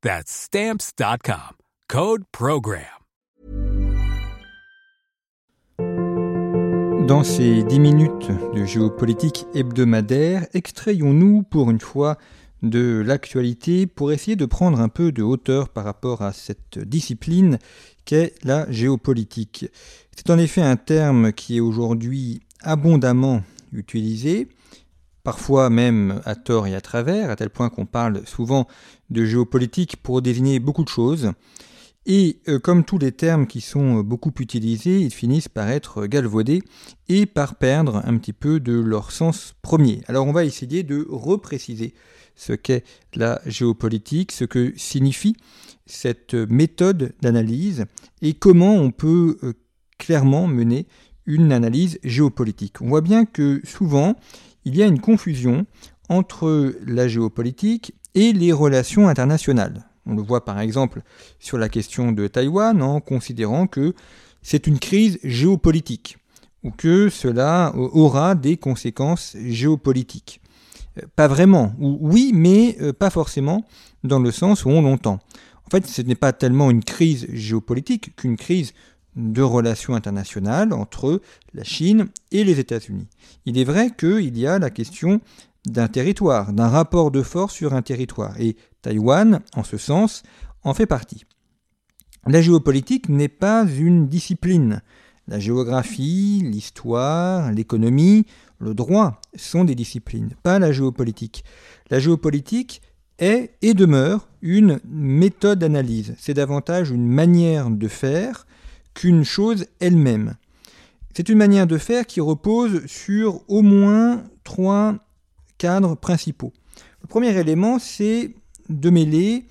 That's Stamps.com. Code PROGRAM. Dans ces 10 minutes de géopolitique hebdomadaire, extrayons-nous pour une fois de l'actualité pour essayer de prendre un peu de hauteur par rapport à cette discipline qu'est la géopolitique. C'est en effet un terme qui est aujourd'hui abondamment utilisé, parfois même à tort et à travers, à tel point qu'on parle souvent de géopolitique pour désigner beaucoup de choses. Et euh, comme tous les termes qui sont beaucoup utilisés, ils finissent par être galvaudés et par perdre un petit peu de leur sens premier. Alors on va essayer de repréciser ce qu'est la géopolitique, ce que signifie cette méthode d'analyse et comment on peut euh, clairement mener une analyse géopolitique. On voit bien que souvent, il y a une confusion entre la géopolitique et les relations internationales. On le voit par exemple sur la question de Taïwan en considérant que c'est une crise géopolitique ou que cela aura des conséquences géopolitiques. Euh, pas vraiment, oui, mais euh, pas forcément dans le sens où on l'entend. En fait, ce n'est pas tellement une crise géopolitique qu'une crise de relations internationales entre la Chine et les États-Unis. Il est vrai qu'il y a la question d'un territoire, d'un rapport de force sur un territoire, et Taïwan, en ce sens, en fait partie. La géopolitique n'est pas une discipline. La géographie, l'histoire, l'économie, le droit sont des disciplines, pas la géopolitique. La géopolitique est et demeure une méthode d'analyse. C'est davantage une manière de faire qu'une chose elle-même. C'est une manière de faire qui repose sur au moins trois cadres principaux. Le premier élément, c'est de mêler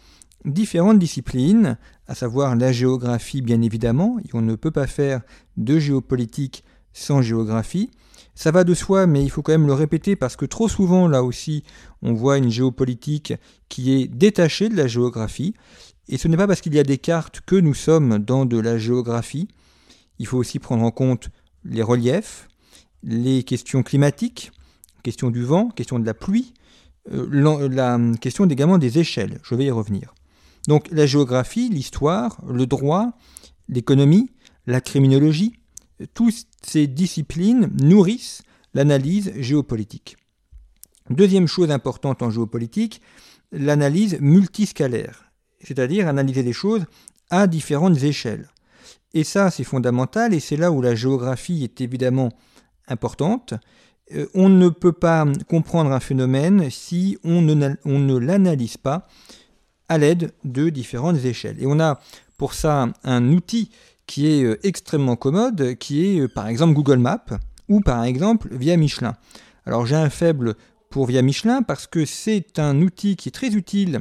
différentes disciplines, à savoir la géographie bien évidemment, et on ne peut pas faire de géopolitique sans géographie. Ça va de soi, mais il faut quand même le répéter parce que trop souvent, là aussi, on voit une géopolitique qui est détachée de la géographie. Et ce n'est pas parce qu'il y a des cartes que nous sommes dans de la géographie. Il faut aussi prendre en compte les reliefs, les questions climatiques, question du vent, question de la pluie, euh, la question également des échelles. Je vais y revenir. Donc la géographie, l'histoire, le droit, l'économie, la criminologie, toutes ces disciplines nourrissent l'analyse géopolitique. Deuxième chose importante en géopolitique, l'analyse multiscalaire, c'est-à-dire analyser les choses à différentes échelles. Et ça, c'est fondamental, et c'est là où la géographie est évidemment importante. Euh, on ne peut pas comprendre un phénomène si on ne, l'analyse pas à l'aide de différentes échelles. Et on a pour ça un outil qui est euh, extrêmement commode, qui est euh, par exemple Google Maps ou par exemple Via Michelin. Alors j'ai un faible pour Via Michelin parce que c'est un outil qui est très utile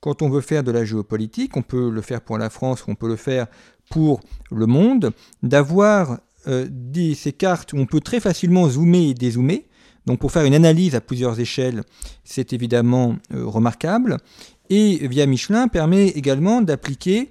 quand on veut faire de la géopolitique. On peut le faire pour la France, on peut le faire pour le monde, d'avoir euh, ces cartes où on peut très facilement zoomer et dézoomer. Donc pour faire une analyse à plusieurs échelles, c'est évidemment remarquable. Et Via Michelin permet également d'appliquer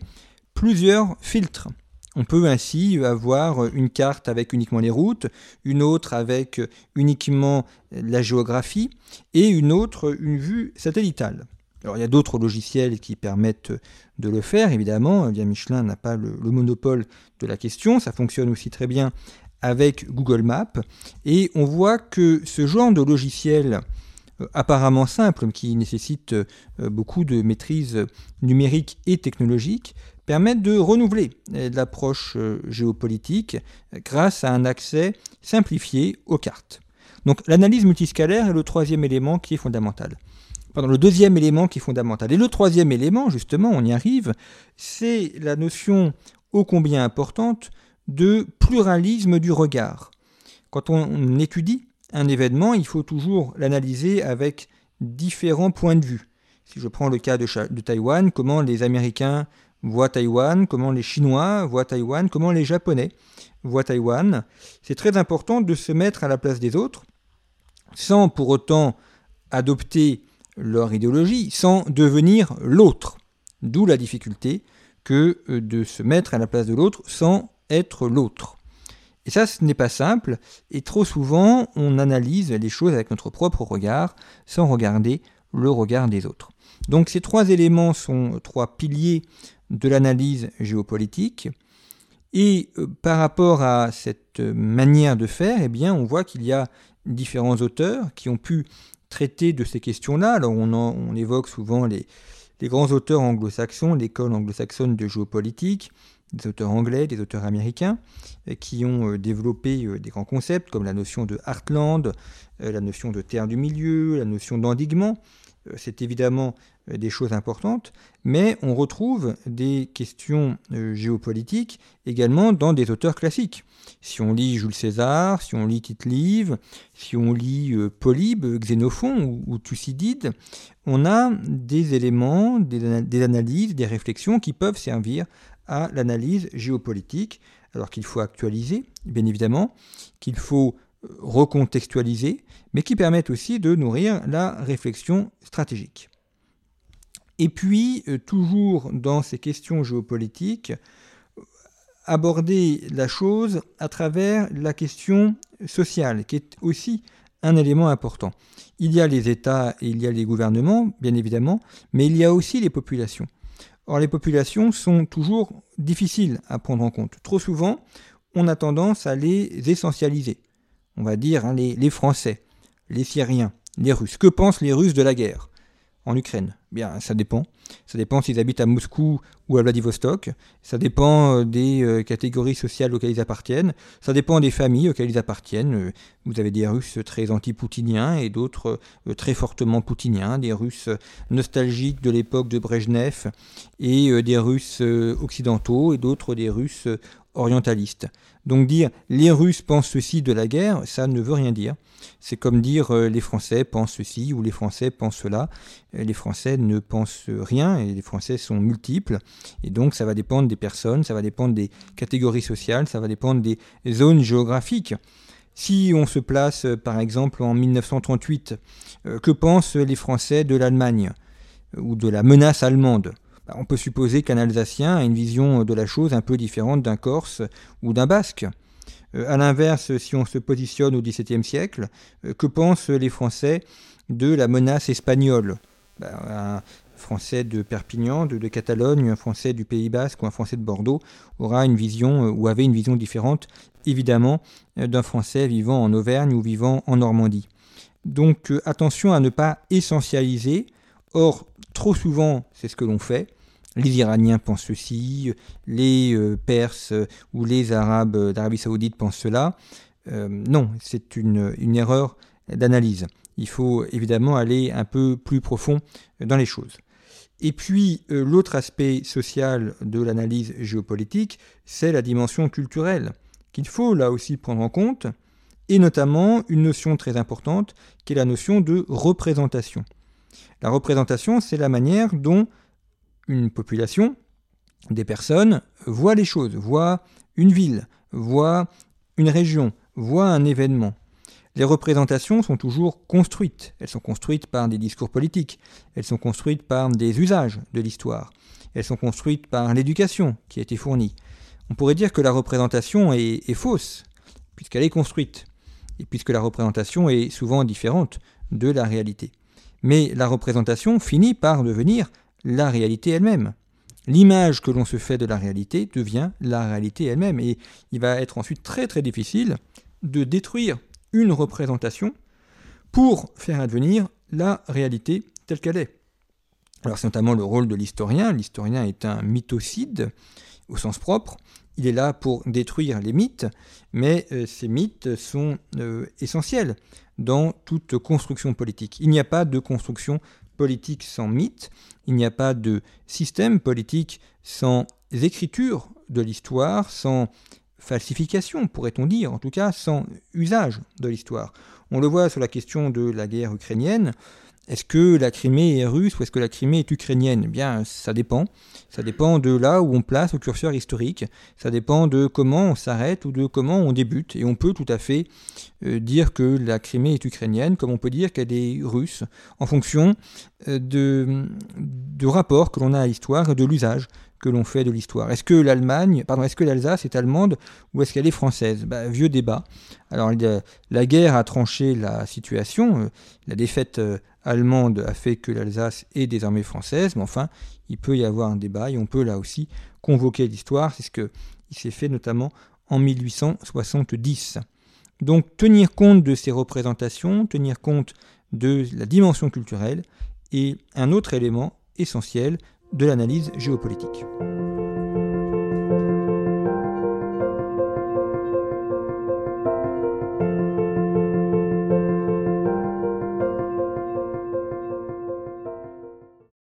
plusieurs filtres. On peut ainsi avoir une carte avec uniquement les routes, une autre avec uniquement la géographie et une autre une vue satellitale. Alors il y a d'autres logiciels qui permettent de le faire, évidemment. Via Michelin n'a pas le, le, monopole de la question. Ça fonctionne aussi très bien avec Google Maps. Et on voit que ce genre de logiciel euh, apparemment simple, qui nécessite euh, beaucoup de maîtrise numérique et technologique, permettent de renouveler l'approche géopolitique grâce à un accès simplifié aux cartes. Donc l'analyse multiscalaire est le troisième élément qui est fondamental. Le deuxième élément qui est fondamental. Et le troisième élément, justement, on y arrive, c'est la notion ô combien importante de pluralisme du regard. Quand on étudie un événement, il faut toujours l'analyser avec différents points de vue. Si je prends le cas de, Taïwan, comment les Américains voient Taïwan, comment les Chinois voient Taïwan, comment les Japonais voient Taïwan, c'est très important de se mettre à la place des autres, sans pour autant adopter leur idéologie, sans devenir l'autre. D'où la difficulté que euh, de se mettre à la place de l'autre sans être l'autre. Et ça, ce n'est pas simple, et trop souvent, on analyse les choses avec notre propre regard, sans regarder le regard des autres. Donc ces trois éléments sont trois piliers de l'analyse géopolitique. Et euh, par rapport à cette manière de faire, eh bien, on voit qu'il y a différents auteurs qui ont pu traiter de ces questions-là. Alors on, évoque souvent les, les grands auteurs anglo-saxons, l'école anglo-saxonne de géopolitique, des auteurs anglais, des auteurs américains, euh, qui ont euh, développé euh, des grands concepts comme la notion de heartland, la notion de terre du milieu, la notion d'endiguement. C'est évidemment des choses importantes, mais on retrouve des questions géopolitiques également dans des auteurs classiques. Si on lit Jules César, si on lit Tite-Live, si on lit Polybe, Xénophon ou, Thucydide, on a des éléments, des analyses, des réflexions qui peuvent servir à l'analyse géopolitique, alors qu'il faut actualiser, bien évidemment, qu'il faut euh, recontextualiser, mais qui permettent aussi de nourrir la réflexion stratégique. Et puis, euh, toujours dans ces questions géopolitiques, aborder la chose à travers la question sociale, qui est aussi un élément important. Il y a les États et il y a les gouvernements, bien évidemment, mais il y a aussi les populations. Or, les populations sont toujours difficiles à prendre en compte. Trop souvent, on a tendance à les essentialiser. On va dire hein, les, les Français, les Syriens, les Russes. Que pensent les Russes de la guerre? En Ukraine Bien, ça dépend. Ça dépend s'ils habitent à Moscou ou à Vladivostok. Ça dépend euh, des euh, catégories sociales auxquelles ils appartiennent. Ça dépend des familles auxquelles ils appartiennent. Euh, vous avez des Russes très anti-poutiniens et d'autres très fortement poutiniens. Des Russes nostalgiques de l'époque de Brejnev et des Russes occidentaux et d'autres des Russes orientalistes. Donc dire les Russes pensent ceci de la guerre, ça ne veut rien dire. C'est comme dire euh, les Français pensent ceci ou les Français pensent cela. Euh, les Français ne pensent rien et les Français sont multiples. Et donc ça va dépendre des personnes, ça va dépendre des catégories sociales, ça va dépendre des zones géographiques. Si on se place euh, par exemple en 1938, que pensent les Français de l'Allemagne ou de la menace allemande? On peut supposer qu'un Alsacien a une vision de la chose un peu différente d'un Corse ou d'un Basque. Euh, a l'inverse, si on se positionne au XVIIe siècle, euh, que pensent les Français de la menace espagnole? Bah, Un Français de Perpignan, de, Catalogne, un Français du Pays Basque ou un Français de Bordeaux aura une vision euh, ou avait une vision différente, évidemment, d'un Français vivant en Auvergne ou vivant en Normandie. Donc attention à ne pas essentialiser. Or, trop souvent, c'est ce que l'on fait les Iraniens pensent ceci, les euh, Perses ou les Arabes d'Arabie saoudite pensent cela. Euh, non, c'est une, erreur d'analyse. Il faut évidemment aller un peu plus profond dans les choses. Et puis euh, l'autre aspect social de l'analyse géopolitique, c'est la dimension culturelle, qu'il faut là aussi prendre en compte, et notamment une notion très importante qui est la notion de représentation. La représentation, c'est la manière dont une population, des personnes, voient les choses, voient une ville, voient une région, voient un événement. Les représentations sont toujours construites. Elles sont construites par des discours politiques, elles sont construites par des usages de l'histoire, elles sont construites par l'éducation qui a été fournie. On pourrait dire que la représentation est fausse, puisqu'elle est construite, et puisque la représentation est souvent différente de la réalité. Mais la représentation finit par devenir la réalité elle-même. L'image que l'on se fait de la réalité devient la réalité elle-même. Et il va être ensuite très très difficile de détruire une représentation pour faire advenir la réalité telle qu'elle est. Alors c'est notamment le rôle de l'historien. L'historien est un mythocide au sens propre. Il est là pour détruire les mythes, mais euh, ces mythes sont euh, essentiels dans toute construction politique. Il n'y a pas de construction politique sans mythe, il n'y a pas de système politique sans écriture de l'histoire, sans falsification, pourrait-on dire, en tout cas sans usage de l'histoire. On le voit sur la question de la guerre ukrainienne. Est-ce que la Crimée est russe ou est-ce que la Crimée est ukrainienne? Eh bien, ça dépend. Ça dépend de là où on place le curseur historique. Ça dépend de comment on s'arrête ou de comment on débute. Et on peut tout à fait euh, dire que la Crimée est ukrainienne, comme on peut dire qu'elle est russe, en fonction euh, de, de rapport que l'on a à l'histoire et de l'usage que l'on fait de l'histoire. Est-ce que l'Allemagne, pardon, est-ce que l'Alsace est allemande ou est-ce qu'elle est française? Bah, Vieux débat. Alors la guerre a tranché la situation. Euh, la défaite euh, allemande a fait que l'Alsace est désormais française, mais enfin, il peut y avoir un débat et on peut là aussi convoquer l'histoire. C'est ce qui s'est fait notamment en 1870. Donc tenir compte de ces représentations, tenir compte de la dimension culturelle est un autre élément essentiel de l'analyse géopolitique.